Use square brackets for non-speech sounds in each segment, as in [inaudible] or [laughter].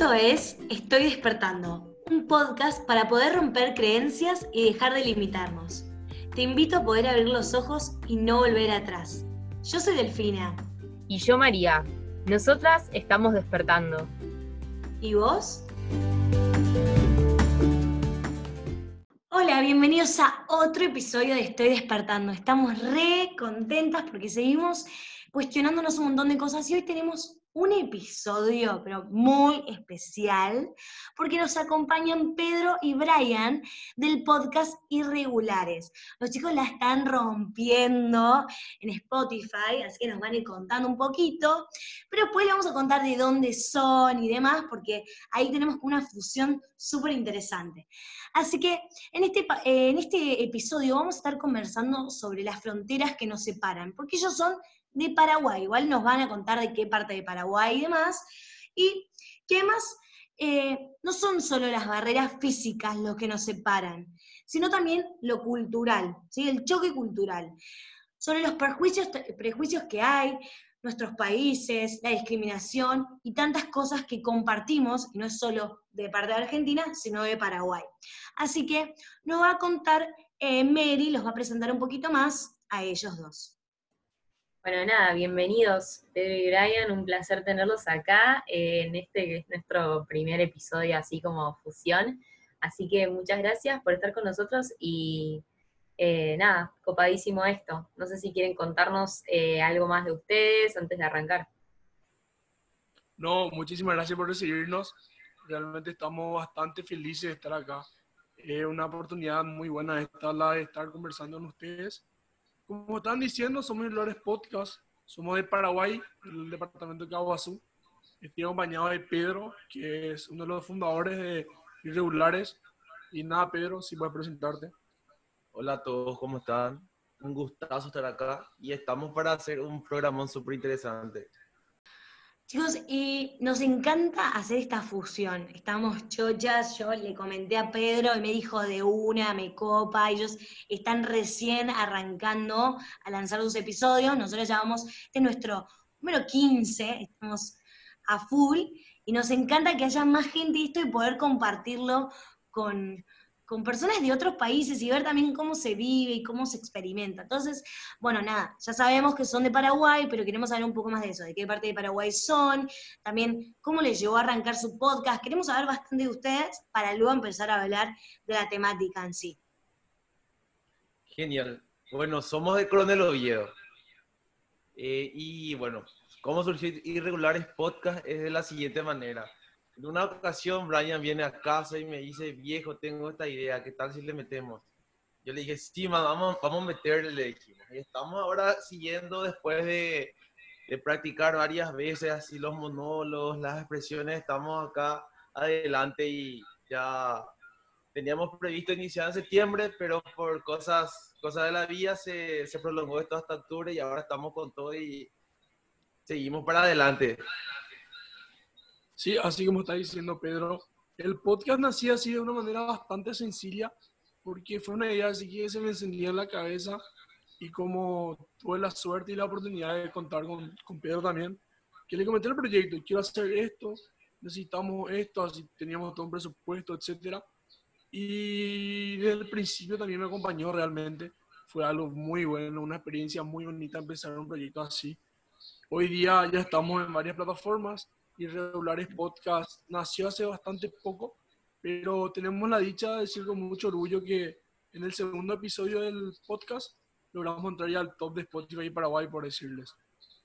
Esto es Estoy despertando, un podcast para poder romper creencias y dejar de limitarnos. Te invito a poder abrir los ojos y no volver atrás. Yo soy Delfina. Y yo María. Nosotras estamos despertando. ¿Y vos? Hola, bienvenidos a otro episodio de Estoy despertando. Estamos re contentas porque seguimos cuestionándonos un montón de cosas y hoy tenemos un episodio, pero muy especial, porque nos acompañan Pedro y Brian del podcast Irregulares. Los chicos la están rompiendo en Spotify, así que nos van a ir contando un poquito, pero después les vamos a contar de dónde son y demás, porque ahí tenemos una fusión súper interesante. Así que en este, en este episodio vamos a estar conversando sobre las fronteras que nos separan, porque ellos son de Paraguay. Igual nos van a contar de qué parte de Paraguay y demás. Y que además eh, no son solo las barreras físicas lo que nos separan, sino también lo cultural, ¿sí? el choque cultural. Sobre los prejuicios, prejuicios que hay, nuestros países, la discriminación y tantas cosas que compartimos, y no es solo de parte de Argentina, sino de Paraguay. Así que nos va a contar eh, Mary, los va a presentar un poquito más a ellos dos. Bueno, nada, bienvenidos Pedro y Brian, un placer tenerlos acá eh, en este que es nuestro primer episodio así como fusión. Así que muchas gracias por estar con nosotros y eh, nada, copadísimo esto. No sé si quieren contarnos eh, algo más de ustedes antes de arrancar. No, muchísimas gracias por recibirnos. Realmente estamos bastante felices de estar acá. Es una oportunidad muy buena de estar, de estar conversando con ustedes como están diciendo, somos Irregulares Podcast, somos de Paraguay, el departamento de Caguazú. Estoy acompañado de Pedro, que es uno de los fundadores de Irregulares. Y nada, Pedro, si puedes presentarte. Hola a todos, ¿cómo están? Un gustazo estar acá y estamos para hacer un programa súper interesante. Chicos, y nos encanta hacer esta fusión. Estamos chochas, yo le comenté a Pedro y me dijo de una, me copa, ellos están recién arrancando a lanzar sus episodios, nosotros llamamos, este es nuestro número 15, estamos a full, y nos encanta que haya más gente esto y poder compartirlo con, con personas de otros países y ver también cómo se vive y cómo se experimenta. Entonces, bueno, nada, ya sabemos que son de Paraguay, pero queremos saber un poco más de eso, de qué parte de Paraguay son, también cómo les llevó a arrancar su podcast. Queremos saber bastante de ustedes para luego empezar a hablar de la temática en sí. Genial. Bueno, somos de Coronel Oviedo. Eh, y bueno, cómo surgió Irregulares Podcast es de la siguiente manera en una ocasión Brian viene a casa y me dice, viejo, tengo esta idea, ¿qué tal si le metemos? Yo le dije, sí, vamos, vamos a meterle. Y estamos ahora siguiendo después de, de practicar varias veces así los monólogos, las expresiones, estamos acá adelante y ya teníamos previsto iniciar en septiembre, pero por cosas, cosas de la vida se, se prolongó esto hasta octubre y ahora estamos con todo y seguimos para adelante. Sí, así como está diciendo Pedro, el podcast nació así de una manera bastante sencilla, porque fue una idea así que se me encendía en la cabeza y como tuve la suerte y la oportunidad de contar con, con Pedro también, que le comenté el proyecto, quiero hacer esto, necesitamos esto, así teníamos todo un presupuesto, etcétera. Y desde el principio también me acompañó realmente, fue algo muy bueno, una experiencia muy bonita empezar un proyecto así. Hoy día ya estamos en varias plataformas, Irregulares Podcast nació hace bastante poco, pero tenemos la dicha de decir con mucho orgullo que en el segundo episodio del podcast logramos entrar ya al top de Spotify y Paraguay, por decirles.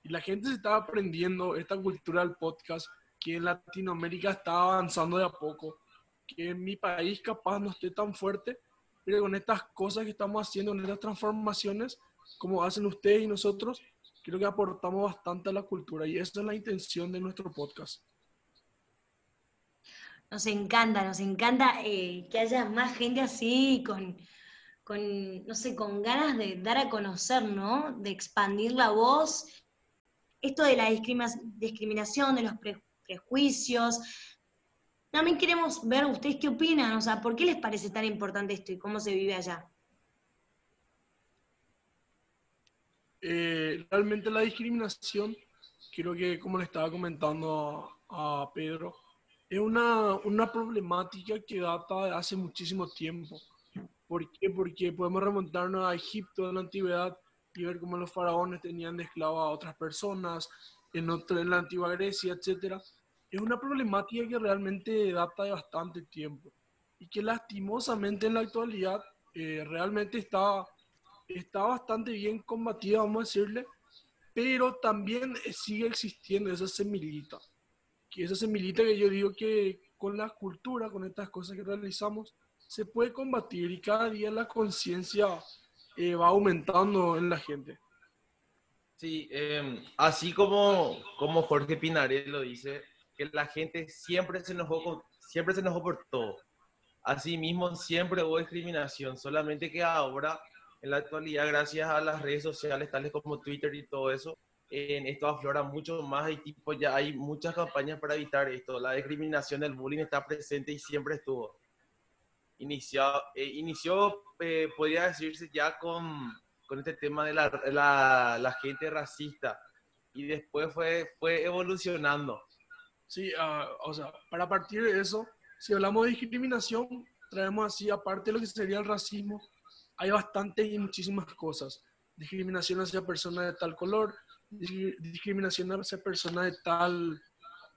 Y la gente se está aprendiendo esta cultura del podcast, que en Latinoamérica está avanzando de a poco, que en mi país capaz no esté tan fuerte, pero con estas cosas que estamos haciendo, en estas transformaciones, como hacen ustedes y nosotros, creo que aportamos bastante a la cultura y esa es la intención de nuestro podcast. Nos encanta, nos encanta eh, que haya más gente así con, no sé, con ganas de dar a conocer, ¿no? De expandir la voz. Esto de la discriminación, de los prejuicios. También queremos ver ustedes qué opinan, o sea, ¿por qué les parece tan importante esto y cómo se vive allá? Eh, realmente la discriminación, creo que como le estaba comentando a, Pedro, es una, una problemática que data de hace muchísimo tiempo. ¿Por qué? Porque podemos remontarnos a Egipto en la antigüedad y ver cómo los faraones tenían de esclavos a otras personas, en, otra, en la antigua Grecia, etc. Es una problemática que realmente data de bastante tiempo y que lastimosamente en la actualidad eh, realmente está, está bastante bien combatida, vamos a decirle, pero también sigue existiendo esa semillita que esa semillita que yo digo que con la cultura, con estas cosas que realizamos, se puede combatir y cada día la conciencia eh, va aumentando en la gente. Sí, em, así como, como Jorge Pinares lo dice, que la gente siempre se enojó, siempre se enojó por todo. Asimismo, siempre hubo discriminación, solamente que ahora, en la actualidad, gracias a las redes sociales, tales como Twitter y todo eso, en esto aflora mucho más y tipo ya hay muchas campañas para evitar esto. La discriminación, el bullying está presente y siempre estuvo. Inició, eh, inició eh, podría decirse ya con, con este tema de la, la, la, gente racista y después fue, fue evolucionando. Sí, uh, o sea, para partir de eso, si hablamos de discriminación, traemos así, aparte de lo que sería el racismo, hay bastantes y muchísimas cosas. Discriminación hacia personas de tal color, discriminación hacia personas de tal,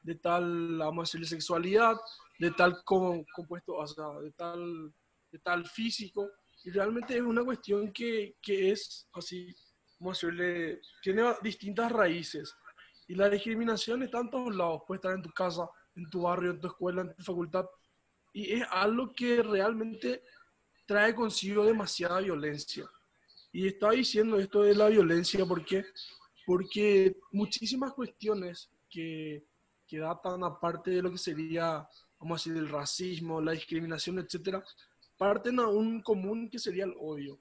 de tal, vamos a sexualidad, de tal compuesto, o sea, de tal, de tal físico. Y realmente es una cuestión que, que es así, vamos a decirle, tiene distintas raíces. Y la discriminación está en todos lados. Puede estar en tu casa, en tu barrio, en tu escuela, en tu facultad. Y es algo que realmente trae consigo demasiada violencia. Y estaba diciendo esto de la violencia porque porque muchísimas cuestiones que, que datan aparte de lo que sería, vamos a decir, el racismo, la discriminación, etcétera, parten a un común que sería el odio.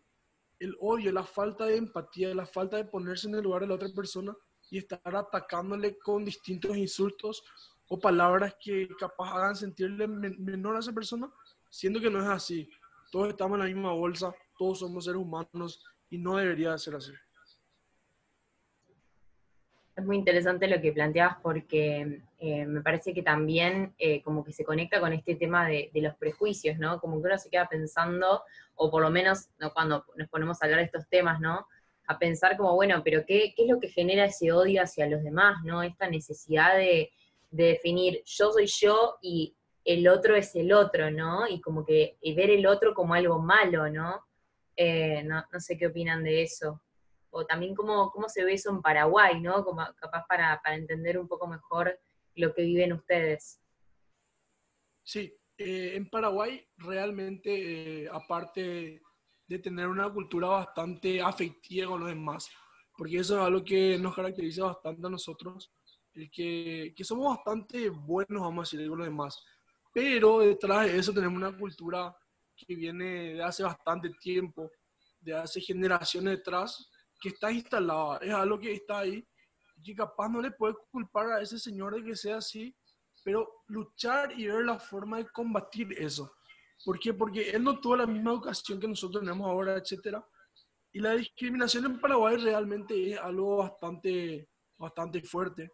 El odio, la falta de empatía, la falta de ponerse en el lugar de la otra persona y estar atacándole con distintos insultos o palabras que capaz hagan sentirle menor a esa persona, siendo que no es así. Todos estamos en la misma bolsa, todos somos seres humanos y no debería ser así es muy interesante lo que planteabas porque eh, me parece que también eh, como que se conecta con este tema de, los prejuicios, ¿no? Como que uno se queda pensando, o por lo menos cuando nos ponemos a hablar de estos temas, ¿no? A pensar como, bueno, pero ¿qué, es lo que genera ese odio hacia los demás, ¿no? Esta necesidad de, definir yo soy yo y el otro es el otro, ¿no? Y como que ver el otro como algo malo, ¿no? Eh, no, no sé qué opinan de eso o también cómo, cómo se ve eso en Paraguay, ¿no? Como, capaz para, para entender un poco mejor lo que viven ustedes. Sí, eh, en Paraguay realmente, eh, aparte de tener una cultura bastante afectiva con los demás, porque eso es algo que nos caracteriza bastante a nosotros, el que, que somos bastante buenos, vamos a decir, con los demás, pero detrás de eso tenemos una cultura que viene de hace bastante tiempo, de hace generaciones detrás, que está instalada, es algo que está ahí, y capaz no le puede culpar a ese señor de que sea así, pero luchar y ver la forma de combatir eso. ¿Por qué? Porque él no tuvo la misma educación que nosotros tenemos ahora, etcétera. Y la discriminación en Paraguay realmente es algo bastante, bastante fuerte.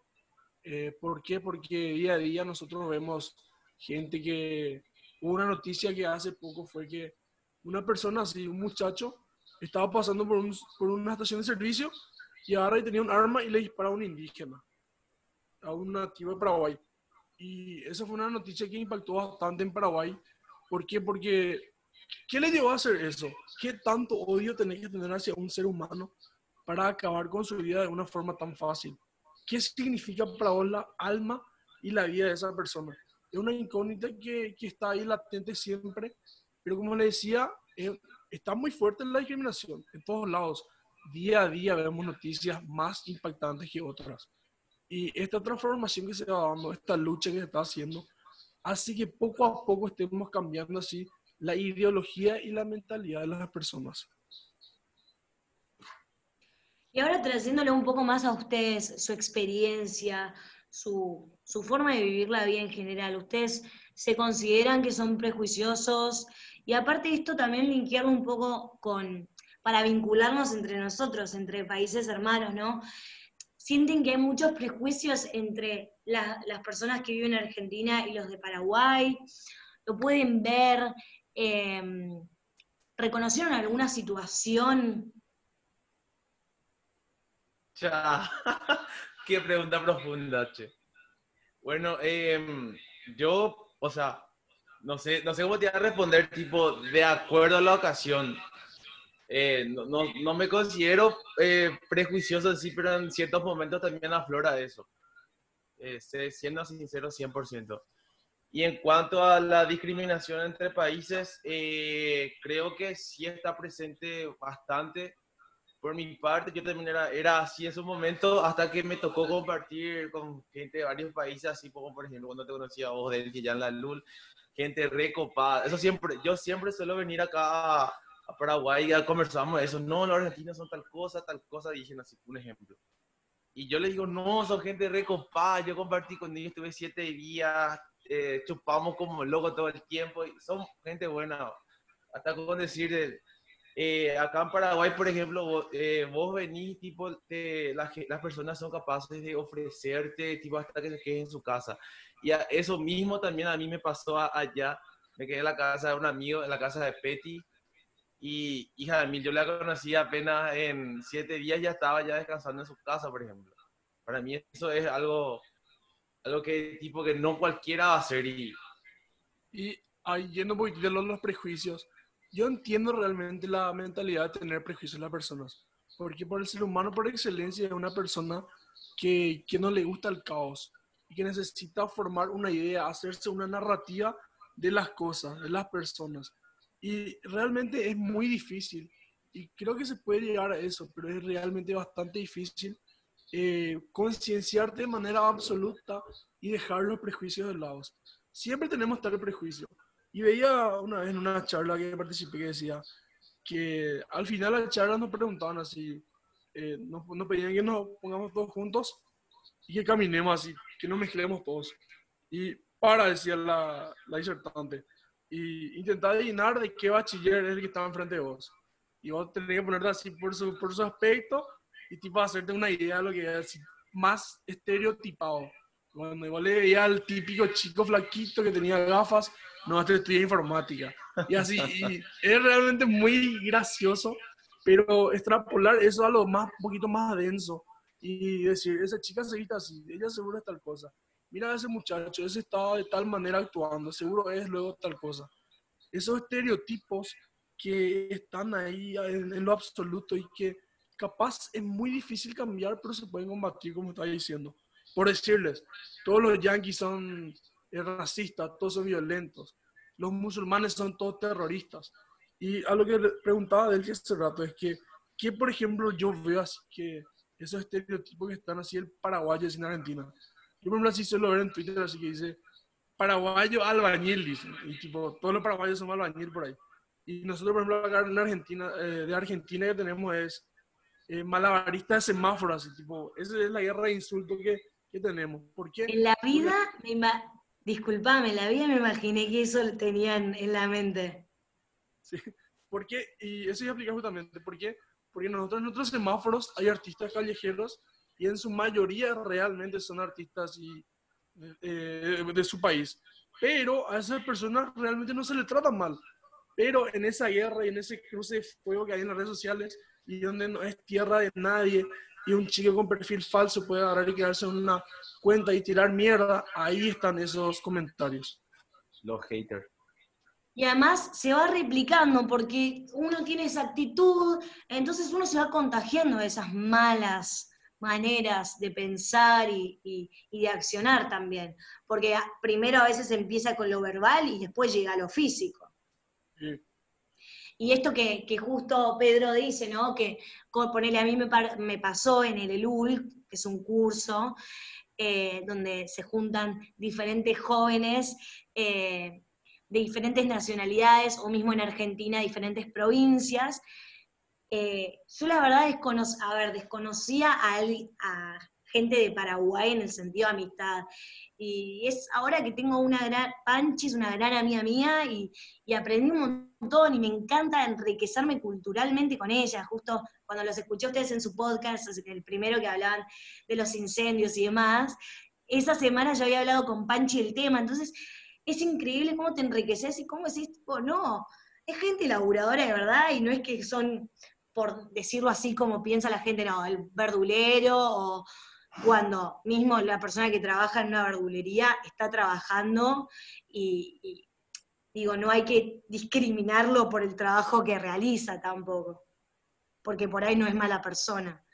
Eh, ¿Por qué? Porque día a día nosotros vemos gente que... Hubo una noticia que hace poco fue que una persona así, un muchacho, estaba pasando por, por una estación de servicio y y tenía un arma y le dispara a un indígena, a un nativo de Paraguay. Y esa fue una noticia que impactó bastante en Paraguay. ¿Por qué? Porque, ¿qué le llevó a hacer eso? ¿Qué tanto odio tenés que tener hacia un ser humano para acabar con su vida de una forma tan fácil? ¿Qué significa para vos la alma y la vida de esa persona? Es una incógnita que, que está ahí latente siempre, pero como le decía, está muy fuerte la discriminación en todos lados. Día a día vemos noticias más impactantes que otras. Y esta transformación que se va dando, esta lucha que se está haciendo, hace que poco a poco estemos cambiando así la ideología y la mentalidad de las personas. Y ahora trayéndole un poco más a ustedes su experiencia, su, su, forma de vivir la vida en general. ¿Ustedes se consideran que son prejuiciosos? Y aparte de esto, también linkearlo un poco con, para vincularnos entre nosotros, entre países hermanos, ¿no? sienten que hay muchos prejuicios entre las personas que viven en Argentina y los de Paraguay, lo pueden ver, em, reconocieron alguna situación. Ya, [laughs] qué pregunta profunda, che. Bueno, em, yo, o sea, no sé, no sé cómo te voy a responder, tipo, de acuerdo a la ocasión. Eh, no, no, me considero eh, prejuicioso, sí, pero en ciertos momentos también aflora eso. Eh, siendo sincero, 100%. Y en cuanto a la discriminación entre países, creo que sí está presente bastante. Por mi parte, yo también era, era así en su momento, hasta que me tocó compartir con gente de varios países, así como por ejemplo cuando te conocía vos, del que ya en la LUL, gente recopada. Eso siempre, yo siempre suelo venir acá a, Paraguay y conversamos de eso. No, los argentinos son tal cosa, tal cosa, dicen así, un ejemplo. Y yo les digo, no, son gente recopada. Yo compartí con ellos, estuve siete días, eh, chupamos como loco todo el tiempo. Y son gente buena. Hasta con decir, eh, acá en Paraguay, por ejemplo, vos, eh, vos venís, tipo, las, las personas son capaces de ofrecerte, tipo, hasta que se queden en su casa. Y eso mismo también a mí me pasó allá. Me quedé en la casa de un amigo, en la casa de Petty. Y hija de mí, yo la conocí apenas en siete días, ya estaba ya descansando en su casa, por ejemplo. Para mí eso es algo, algo que tipo que no cualquiera va a hacer. Y, y ahí yendo un poquito de los, prejuicios, yo entiendo realmente la mentalidad de tener prejuicios en las personas. Porque por el ser humano por excelencia es una persona que, que no le gusta el caos que necesita formar una idea, hacerse una narrativa de las cosas, de las personas. Y realmente es muy difícil. Y creo que se puede llegar a eso, pero es realmente bastante difícil eh, concienciarte de manera absoluta y dejar los prejuicios de lado. Siempre tenemos tal prejuicio. Y veía una vez en una charla que participé que decía que al final la charla nos preguntaban así, eh, nos, nos pedían que nos pongamos todos juntos y que caminemos así, que no mezclemos todos. Y para, decía la, la disertante, y intentar adivinar de qué bachiller es el que estaba enfrente de vos. Y vos tenés que ponerte así por su, por su aspecto y tipo hacerte una idea de lo que es más estereotipado. Cuando igual le veía al típico chico flaquito que tenía gafas, no, este estudia informática. Y así, es realmente muy gracioso, pero extrapolar eso a lo más, un poquito más denso y decir, esa chica se viste así, ella seguro es tal cosa. Mira a ese muchacho, ese estaba de tal manera actuando, seguro es luego tal cosa. Esos estereotipos que están ahí en, lo absoluto y que capaz es muy difícil cambiar, pero se pueden combatir, como estaba diciendo. Por decirles, todos los yanquis son eh, racistas, todos son violentos, los musulmanes son todos terroristas. Y a lo que preguntaba de él hace rato es que, que, por ejemplo, yo veo así que esos estereotipos que están así el paraguayo sin Argentina. Yo, por ejemplo, así suelo ver en Twitter, así que dice, paraguayo albañil, dice. Y tipo, todos los paraguayos somos albañil por ahí. Y nosotros, por ejemplo, acá en Argentina, eh, de Argentina que tenemos es eh, malabarista de semáforos, así, tipo, esa es la guerra de insultos que, que tenemos. ¿Por qué? En la vida, me disculpame, la vida me imaginé que eso lo tenían en la mente. Sí, ¿por qué? Y eso ya aplica justamente, ¿por qué? porque nosotros en nuestros semáforos hay artistas callejeros y en su mayoría realmente son artistas y, eh, de su país. Pero a esas personas realmente no se les trata mal. Pero en esa guerra y en ese cruce de fuego que hay en las redes sociales y donde no es tierra de nadie y un chico con perfil falso puede agarrar y quedarse en una cuenta y tirar mierda, ahí están esos comentarios. Los haters. Y además se va replicando porque uno tiene esa actitud, entonces uno se va contagiando de esas malas maneras de pensar y, de accionar también. Porque primero a veces empieza con lo verbal y después llega a lo físico. Y esto que, justo Pedro dice, ¿no? Que ponerle a mí me, pasó en el ELUL, que es un curso eh, donde se juntan diferentes jóvenes. Eh, de diferentes nacionalidades o mismo en Argentina, diferentes provincias. Eh, yo la verdad a ver, desconocía a, gente de Paraguay en el sentido de amistad. Y es ahora que tengo una gran, Panchi es una gran amiga mía y, y aprendí un montón y me encanta enriquecerme culturalmente con ella. Justo cuando los escuché a ustedes en su podcast, el primero que hablaban de los incendios y demás, esa semana yo había hablado con Panchi el tema, entonces es increíble cómo te enriqueces y cómo decís, tipo, no, es gente laburadora de verdad y no es que son, por decirlo así como piensa la gente, no, el verdulero o cuando mismo la persona que trabaja en una verdulería está trabajando y, digo, no hay que discriminarlo por el trabajo que realiza tampoco, porque por ahí no es mala persona.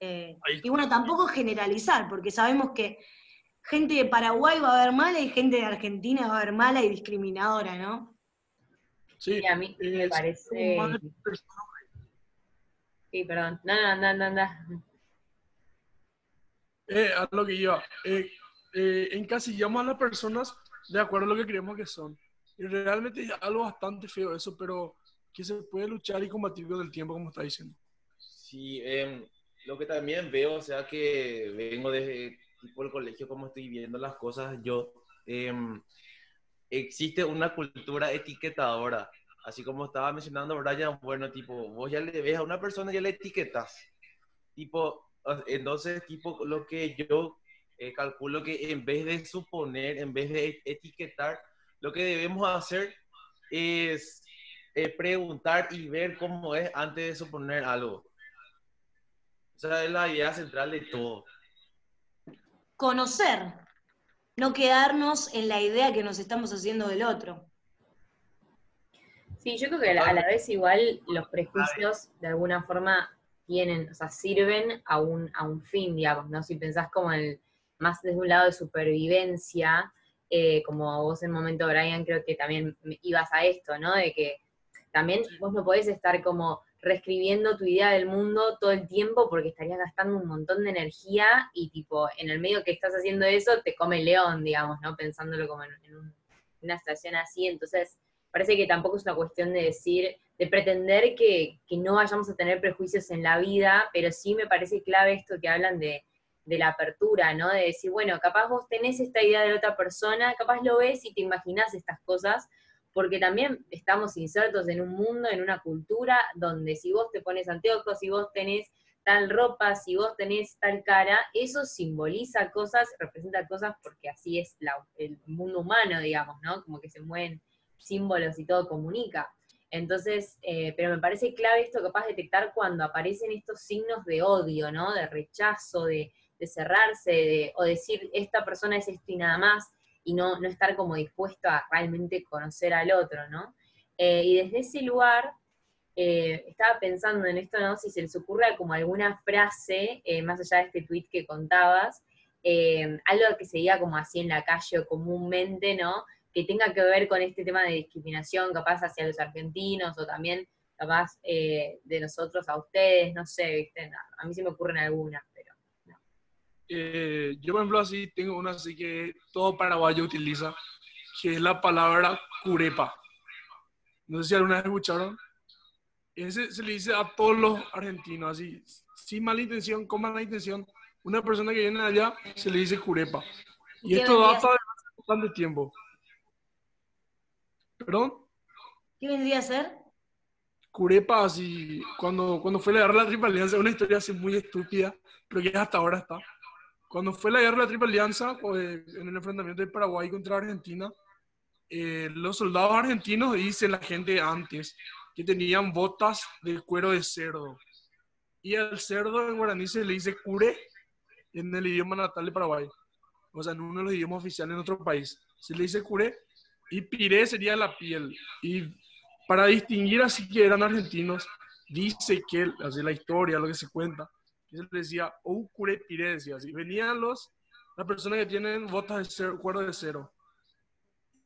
Eh, y bueno, tampoco generalizar, porque sabemos que gente de Paraguay va a haber mala y gente de Argentina va a haber mala y discriminadora, ¿no? Sí, a mí me parece... Sí, perdón. No, no, no, no, no. Eh, a lo que iba. Eh, eh, encasillamos a las personas de acuerdo a lo que creemos que son. Y realmente es algo bastante feo eso, pero que se puede luchar y combatir con el tiempo, como está diciendo. Sí, em, lo que también veo, o sea, que vengo desde tipo el colegio, como estoy viendo las cosas, yo, em, existe una cultura etiquetadora. Así como estaba mencionando Brian, bueno, tipo, vos ya le ves a una persona ya le etiquetas. Tipo, entonces, tipo, lo que yo eh, calculo que en vez de suponer, en vez de etiquetar, lo que debemos hacer es eh, preguntar y ver cómo es antes de suponer algo. O sea, es la idea central de todo. Conocer, no quedarnos en la idea que nos estamos haciendo del otro. Sí, yo creo que a la vez igual los prejuicios de alguna forma tienen, o sea, sirven a un, a un fin, digamos, ¿no? Si pensás como el, más desde un lado de supervivencia, eh, como vos en un momento, Brian, creo que también ibas a esto, ¿no? De que también vos no podés estar como reescribiendo tu idea del mundo todo el tiempo porque estarías gastando un montón de energía y tipo, en el medio que estás haciendo eso, te come el león, digamos, ¿no? Pensándolo como en, una situación así. Entonces, parece que tampoco es una cuestión de decir, de pretender que, no vayamos a tener prejuicios en la vida, pero sí me parece clave esto que hablan de, la apertura, ¿no? De decir, bueno, capaz vos tenés esta idea de la otra persona, capaz lo ves y te imaginás estas cosas, porque también estamos insertos en un mundo, en una cultura, donde si vos te pones anteojos, si vos tenés tal ropa, si vos tenés tal cara, eso simboliza cosas, representa cosas, porque así es el mundo humano, digamos, ¿no? Como que se mueven símbolos y todo comunica. Entonces, eh, pero me parece clave esto capaz de detectar cuando aparecen estos signos de odio, ¿no? De rechazo, de, cerrarse, o decir esta persona es esto y nada más, y no, no estar como dispuesto a realmente conocer al otro, ¿no? Eh, y desde ese lugar, eh, estaba pensando en esto, ¿no? Si se les ocurre como alguna frase, más allá de este tweet que contabas, algo que se diga como así en la calle o comúnmente, ¿no? que tenga que ver con este tema de discriminación, capaz hacia los argentinos o también capaz eh, de nosotros a ustedes, no sé, ¿viste? a mí se me ocurren algunas, no. Eh, yo, por ejemplo, así tengo una así que todo paraguayo utiliza, que es la palabra curepa. No sé si alguna vez escucharon. Ese se le dice a todos los argentinos, así, sin mala intención, con mala intención. Una persona que viene allá se le dice curepa. Y esto data de bastante tiempo. ¿Perdón? ¿Qué vendría a ser? Curepa, así, cuando, cuando fue la guerra de la Triple Alianza, una historia así muy estúpida, pero que hasta ahora está. Cuando fue la guerra de la Triple Alianza, pues, en el enfrentamiento de Paraguay contra Argentina, eh, los soldados argentinos dicen la gente antes que tenían botas de cuero de cerdo. Y al cerdo en guaraní se le dice cure en el idioma natal de Paraguay. O sea, en uno de los idiomas oficiales en otro país. Se le dice cure y piré sería la piel. Y para distinguir así que eran argentinos, dice que, así la historia, lo que se cuenta, que se decía, o cure piré, decía así. Venían los, las personas que tienen botas de cero, cuero de cero.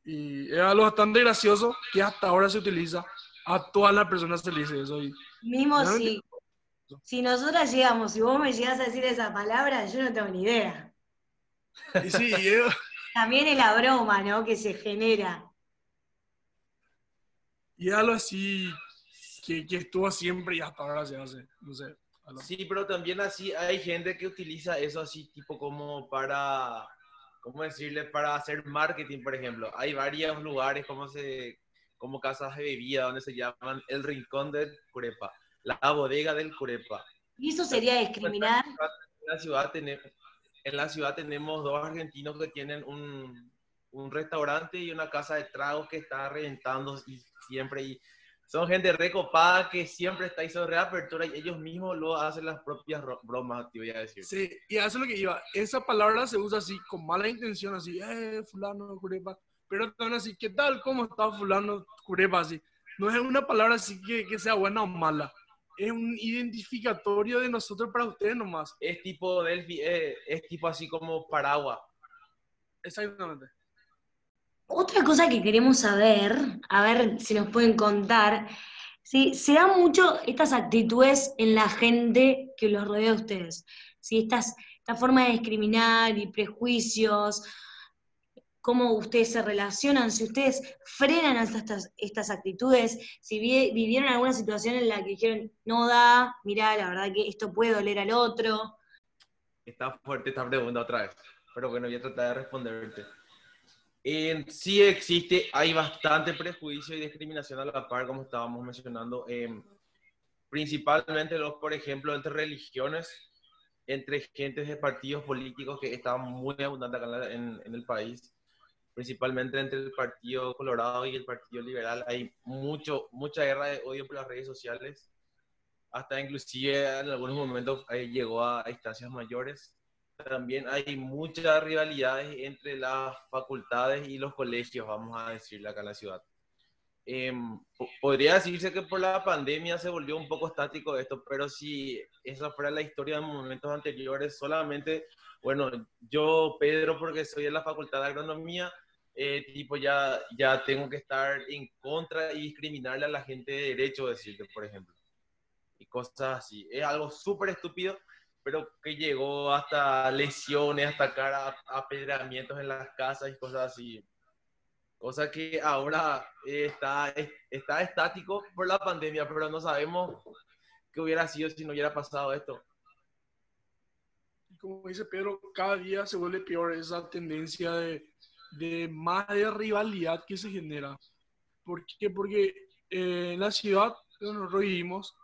Y era algo bastante gracioso que hasta ahora se utiliza. A todas las personas se le dice eso. Y Mismo si, si nosotras llegamos, si vos me llegas a decir esa palabra, yo no tengo ni idea. Y sí, yo, [laughs] también es la broma, ¿no? Que se genera. Y algo así que, que estuvo siempre y hasta ahora se hace. No sé, Sí, pero también así hay gente que utiliza eso así tipo como para, ¿cómo decirle? Para hacer marketing, por ejemplo. Hay varios lugares como, se, como casas de bebida donde se llaman el rincón del curepa, la bodega del curepa. ¿Y eso sería discriminar? En la ciudad tenemos, en la ciudad tenemos dos argentinos que tienen un, un restaurante y una casa de tragos que está reventando y siempre y son gente recopada que siempre está sobre reapertura y ellos mismos lo hacen las propias bromas, te voy a decir. Sí, y eso es lo que iba. Esa palabra se usa así, con mala intención, así, eh, fulano, curepa. Pero también así, ¿qué tal? ¿Cómo está fulano, curepa? Así. No es una palabra así que, que sea buena o mala. Es un identificatorio de nosotros para ustedes nomás. Es tipo, Delphi, eh, es tipo así como paraguas. Exactamente. Otra cosa que queremos saber, a ver si nos pueden contar, si se dan mucho estas actitudes en la gente que los rodea a ustedes. Si esta forma de discriminar y prejuicios, cómo ustedes se relacionan, si ustedes frenan estas, estas actitudes, si vivieron alguna situación en la que dijeron, no da, mira, la verdad que esto puede doler al otro. Está fuerte esta pregunta otra vez, pero bueno, voy a tratar de responderte sí existe, hay bastante prejuicio y discriminación a la par, como estábamos mencionando, eh, principalmente, los, por ejemplo, entre religiones, entre gentes de partidos políticos que están muy abundantes acá en, en, el país, principalmente entre el Partido Colorado y el Partido Liberal, hay mucho, mucha guerra de odio por las redes sociales, hasta inclusive en algunos momentos llegó a instancias mayores también hay muchas rivalidades entre las facultades y los colegios, vamos a decirle acá en la ciudad. Em, podría decirse que por la pandemia se volvió un poco estático esto, pero si esa fuera la historia de momentos anteriores, solamente, bueno, yo, Pedro, porque soy de la Facultad de Agronomía, eh, tipo ya, ya tengo que estar en contra y discriminarle a la gente de derecho, decirte, por ejemplo. Y cosas así. Es algo súper estúpido, pero que llegó hasta lesiones, hasta cara apedreamientos en las casas y cosas así. Cosa que ahora está, está estático por la pandemia, pero no sabemos qué hubiera sido si no hubiera pasado esto. Como dice Pedro, cada día se vuelve peor esa tendencia de, de más de rivalidad que se genera. ¿Por qué? Porque eh, en la ciudad donde nosotros vivimos,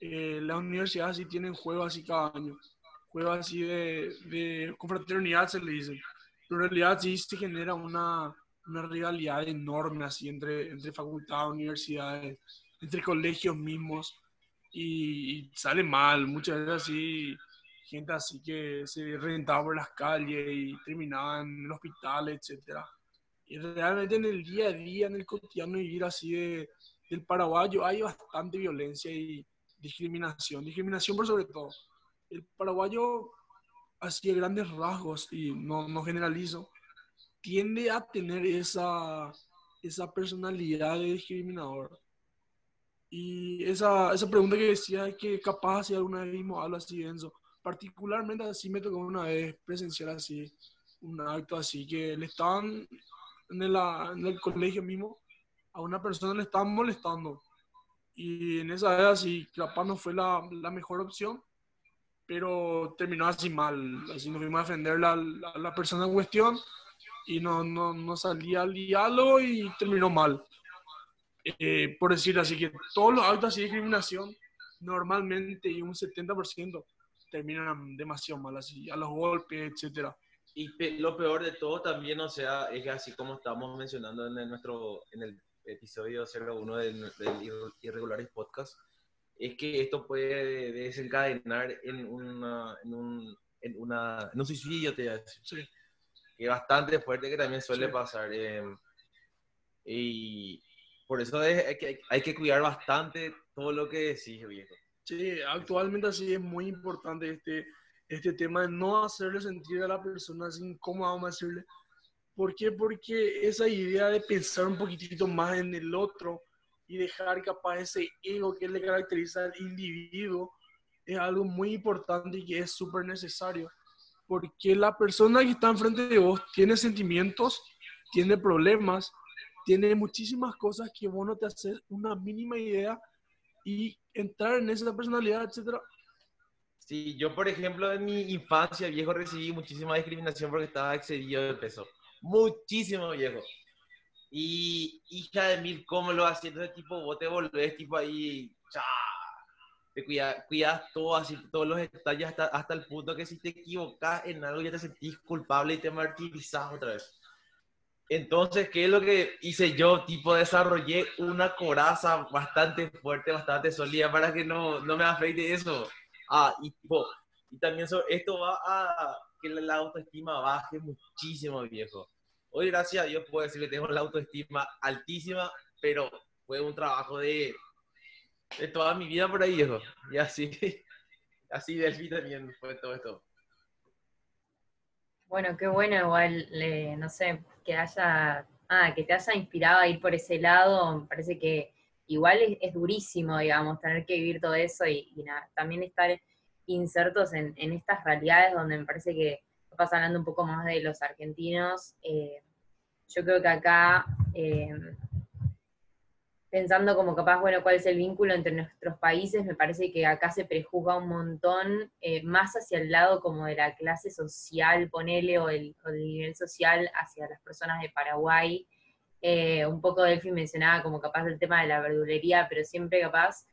eh, las universidades sí tienen juegos así cada año, juegos así de, de confraternidad se le dice, pero en realidad sí se genera una, una rivalidad enorme así entre, entre facultades, universidades, entre colegios mismos. Y, sale mal, muchas veces así gente así que se rentaba por las calles y terminaba en el hospital, etcétera. Y realmente en el día a día, en el cotidiano vivir así de, del paraguayo, hay bastante violencia y, discriminación, discriminación por sobre todo. El paraguayo, así de grandes rasgos, y no, no generalizo, tiende a tener esa, esa personalidad de discriminador. Y esa, esa pregunta que decía que capaz si alguna vez mismo habla así denso, particularmente así me tocó una vez presenciar así, un acto así, que le estaban en, en el colegio mismo, a una persona le estaban molestando y en esa edad sí, capaz no fue la, la mejor opción, pero terminó así mal. Así nos fuimos a defender a la, la, persona en cuestión y no, no, no salía al diálogo y terminó mal. Eh, por decir así que todos los actos de discriminación normalmente y un 70% terminan demasiado mal, así a los golpes, etcétera. Y lo peor de todo también, o sea, es que así como estamos mencionando en, nuestro, en el episodio 01 del, del Irregulares Podcast, es que esto puede desencadenar en, una, en, un, en, una, en un suicidio, te sí. que es bastante fuerte, que también suele pasar. Eh, y por eso es, hay, que, hay que cuidar bastante todo lo que decís, viejo. Sí, actualmente así es muy importante este, este tema de no hacerle sentir a la persona así incómoda, vamos a decirle, ¿Por qué? Porque esa idea de pensar un poquitito más en el otro y dejar capaz ese ego que le caracteriza al individuo es algo muy importante y que es súper necesario. Porque la persona que está enfrente de vos tiene sentimientos, tiene problemas, tiene muchísimas cosas que vos no te haces una mínima idea y entrar en esa personalidad, etcétera, Sí, yo por ejemplo en mi infancia, viejo, recibí muchísima discriminación porque estaba excedido de peso. Muchísimo, viejo. Y hija de mil, ¿cómo lo haces? Entonces, tipo, vos te volvés, tipo, ahí, cha, te cuidas, cuidas todo, así, todos los detalles, hasta, hasta el punto que si te equivocas en algo ya te sentís culpable y te martirizas otra vez. Entonces, ¿qué es lo que hice yo? Tipo, desarrollé una coraza bastante fuerte, bastante sólida para que no, no me afecte eso. Ah, y tipo, y también esto va a que la, autoestima baje muchísimo, viejo. Hoy, gracias a Dios, puedo decir que tengo la autoestima altísima, pero fue un trabajo de, de toda mi vida por ahí, viejo. Y así, [laughs] así Delphi también fue todo esto. Bueno, qué bueno, igual, no sé, que haya, ah, que te haya inspirado a ir por ese lado, me parece que igual es, durísimo, digamos, tener que vivir todo eso y, también estar insertos en, estas realidades donde me parece que vas hablando un poco más de los argentinos. Eh, yo creo que acá eh, pensando como capaz, bueno, cuál es el vínculo entre nuestros países, me parece que acá se prejuzga un montón eh, más hacia el lado como de la clase social, ponele, o el, nivel social hacia las personas de Paraguay. Un poco Delphi mencionaba como capaz el tema de la verdulería, pero siempre capaz,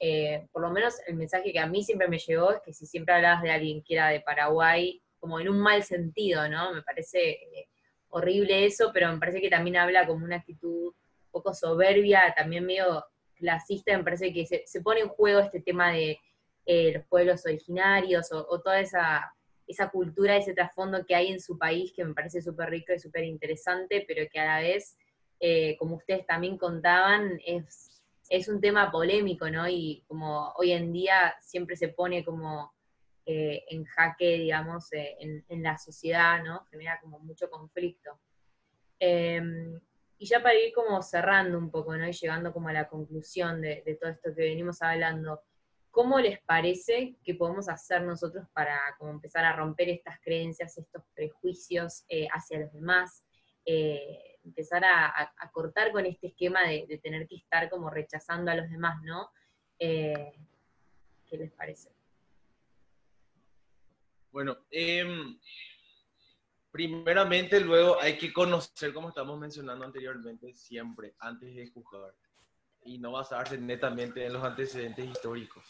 eh, por lo menos el mensaje que a mí siempre me llegó es que si siempre hablabas de alguien que era de Paraguay, como en un mal sentido, ¿no? Me parece horrible eso, pero me parece que también habla como una actitud poco soberbia, también medio clasista, me parece que se, pone en juego este tema de eh, los pueblos originarios o, toda esa, esa cultura, ese trasfondo que hay en su país que me parece súper rico y súper interesante, pero que a la vez, eh, como ustedes también contaban, es, es un tema polémico, ¿no? Y como hoy en día siempre se pone como eh, en jaque, digamos, en, en, la sociedad, ¿no? Genera como mucho conflicto. Em, y ya para ir como cerrando un poco, ¿no? Y llegando como a la conclusión de, todo esto que venimos hablando, ¿cómo les parece que podemos hacer nosotros para como empezar a romper estas creencias, estos prejuicios eh, hacia los demás? Empezar a, cortar con este esquema de, tener que estar como rechazando a los demás, ¿no? Eh, ¿Qué les parece? Bueno, eh, primeramente luego hay que conocer, como estamos mencionando anteriormente, siempre, antes de juzgar. Y no basarse netamente en los antecedentes históricos.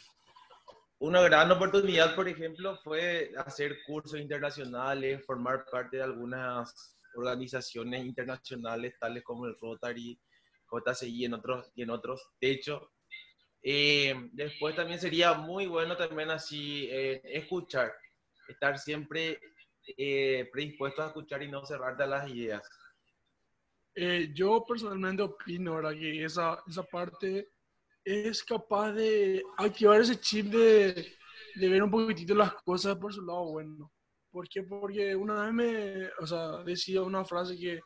Una gran oportunidad, por ejemplo, fue hacer cursos internacionales, formar parte de algunas organizaciones internacionales, tales como el Rotary, JCI en otros, y en otros. De hecho, eh, después también sería muy bueno también así eh, escuchar, estar siempre eh, predispuestos a escuchar y no cerrarte a las ideas? Eh, yo personalmente opino ahora que esa, esa parte es capaz de activar ese chip de ver un poquitito las cosas por su lado bueno. ¿Por qué? Porque una vez me, o sea, decía una frase que,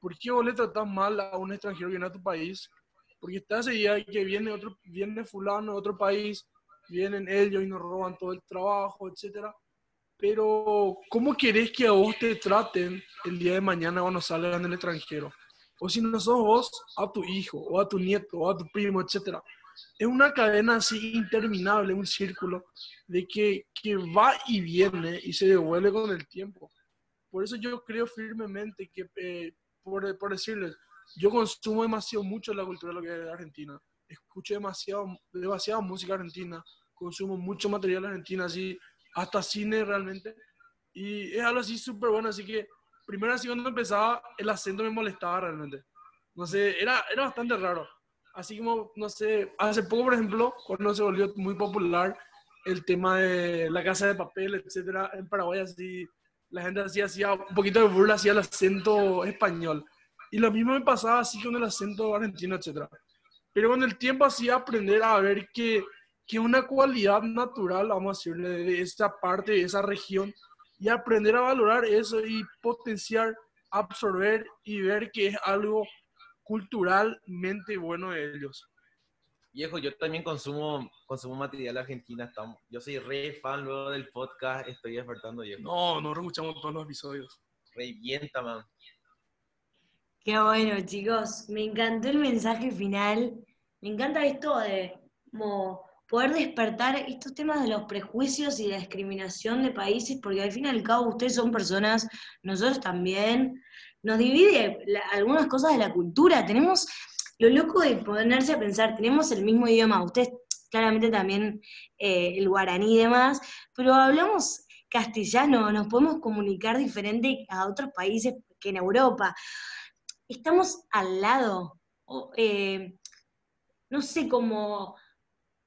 ¿por qué vos le tratás mal a un extranjero que viene a tu país? Porque está idea de que viene otro, viene fulano de otro país, vienen ellos y nos roban todo el trabajo, etcétera pero, ¿cómo querés que a vos te traten el día de mañana cuando salgan del extranjero? O si no sos vos, a tu hijo, o a tu nieto, o a tu primo, etc. Es una cadena así interminable, un círculo de que, que va y viene y se devuelve con el tiempo. Por eso yo creo firmemente que, eh, por, por, decirles, yo consumo demasiado mucho la cultura de Argentina. Escucho demasiado, demasiada música argentina, consumo mucho material argentino, así hasta cine realmente. Y es algo así súper bueno, así que primero así cuando empezaba el acento me molestaba realmente. No sé, era, era bastante raro. Así como, no sé, hace poco, por ejemplo, cuando se volvió muy popular el tema de la casa de papel, etcétera, en Paraguay así, la gente así hacía un poquito de burla hacia el acento español. Y lo mismo me pasaba así con el acento argentino, etcétera. Pero con el tiempo así aprender a ver que que una cualidad natural, vamos a decirle, de esta parte, de esa región, y aprender a valorar eso y potenciar, absorber y ver que es algo culturalmente bueno de ellos. Viejo, yo también consumo, consumo material argentino. Estamos, yo soy re fan luego del podcast, estoy despertando viejo. No, no escuchamos todos los episodios. Revienta, man. Qué bueno, chicos. Me encantó el mensaje final. Me encanta esto de como poder despertar estos temas de los prejuicios y la discriminación de países, porque al fin y al cabo ustedes son personas, nosotros también, nos divide algunas cosas de la cultura, tenemos lo loco de ponerse a pensar, tenemos el mismo idioma, ustedes claramente también eh, el guaraní y demás, pero hablamos castellano, nos podemos comunicar diferente a otros países que en Europa. Estamos al lado, eh, no sé cómo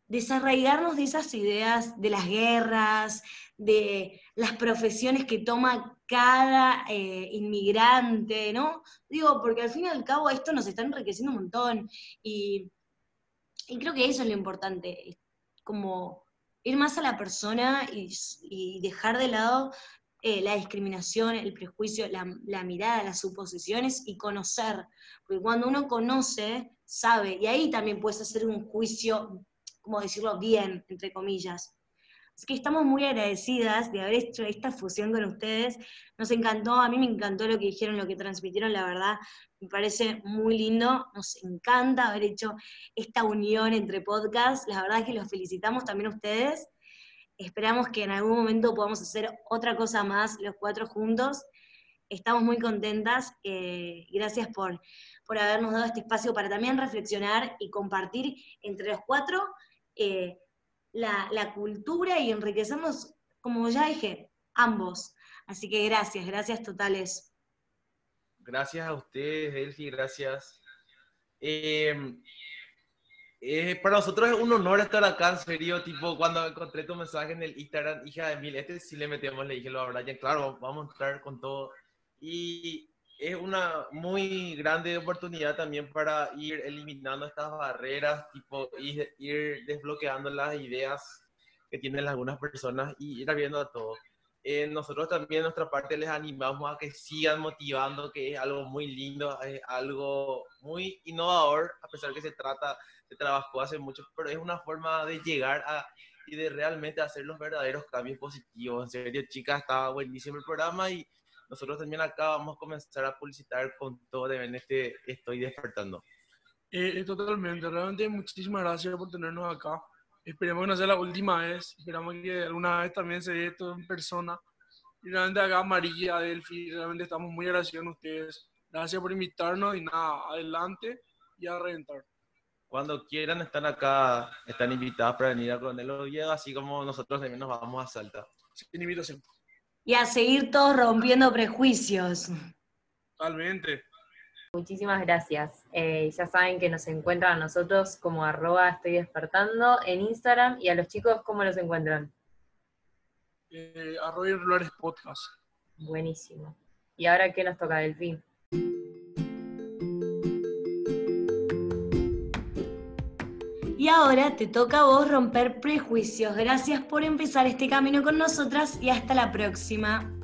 desarraigarnos de esas ideas de las guerras, de las profesiones que toma cada eh, inmigrante, ¿no? Digo, porque al fin y al cabo esto nos está enriqueciendo un montón y, creo que eso es lo importante, como ir más a la persona y, dejar de lado eh, la discriminación, el prejuicio, la, la, mirada, las suposiciones y conocer. Porque cuando uno conoce, sabe, y ahí también puedes hacer un juicio como decirlo bien, entre comillas. Así que estamos muy agradecidas de haber hecho esta fusión con ustedes. Nos encantó, a mí me encantó lo que dijeron, lo que transmitieron, la verdad, me parece muy lindo. Nos encanta haber hecho esta unión entre podcasts. La verdad es que los felicitamos también a ustedes. Esperamos que en algún momento podamos hacer otra cosa más los cuatro juntos. Estamos muy contentas. Eh, gracias por, por habernos dado este espacio para también reflexionar y compartir entre los cuatro eh, la, cultura y enriquecernos, como ya dije, ambos. Así que gracias, gracias totales. Gracias a ustedes, Elfi, gracias. Em, eh, para nosotros es un honor estar acá, en serio, tipo, cuando encontré tu mensaje en el Instagram, hija de mil, este sí le metemos, le dije, lo verdad, ya claro, vamos a entrar con todo. Y es una muy grande oportunidad también para ir eliminando estas barreras, tipo ir, desbloqueando las ideas que tienen algunas personas y ir abriendo a todo. Eh, nosotros también, nuestra parte, les animamos a que sigan motivando, que es algo muy lindo, es algo muy innovador, a pesar que se trata, se trabajó hace mucho, pero es una forma de llegar a y de realmente hacer los verdaderos cambios positivos. En serio, chicas, estaba buenísimo el programa y nosotros también acá vamos a comenzar a publicitar con todo de este Estoy Despertando. Eh, totalmente, realmente muchísimas gracias por tenernos acá. Esperemos que no sea la última vez, esperamos que alguna vez también se dé esto en persona. Y realmente acá María, Delphi, realmente estamos muy agradecidos a ustedes. Gracias por invitarnos y nada, adelante y a reventar. Cuando quieran están acá, están invitados para venir a Coronel Oviedo, así como nosotros también nos vamos a Salta. Sin invitación y a seguir todos rompiendo prejuicios. Totalmente. Muchísimas gracias. Eh, ya saben que nos encuentran a nosotros como arroba estoy despertando en Instagram y a los chicos, ¿cómo los encuentran? Eh, arroba podcast. Buenísimo. ¿Y ahora qué nos toca, Delfín? Y ahora te toca a vos romper prejuicios. Gracias por empezar este camino con nosotras y hasta la próxima.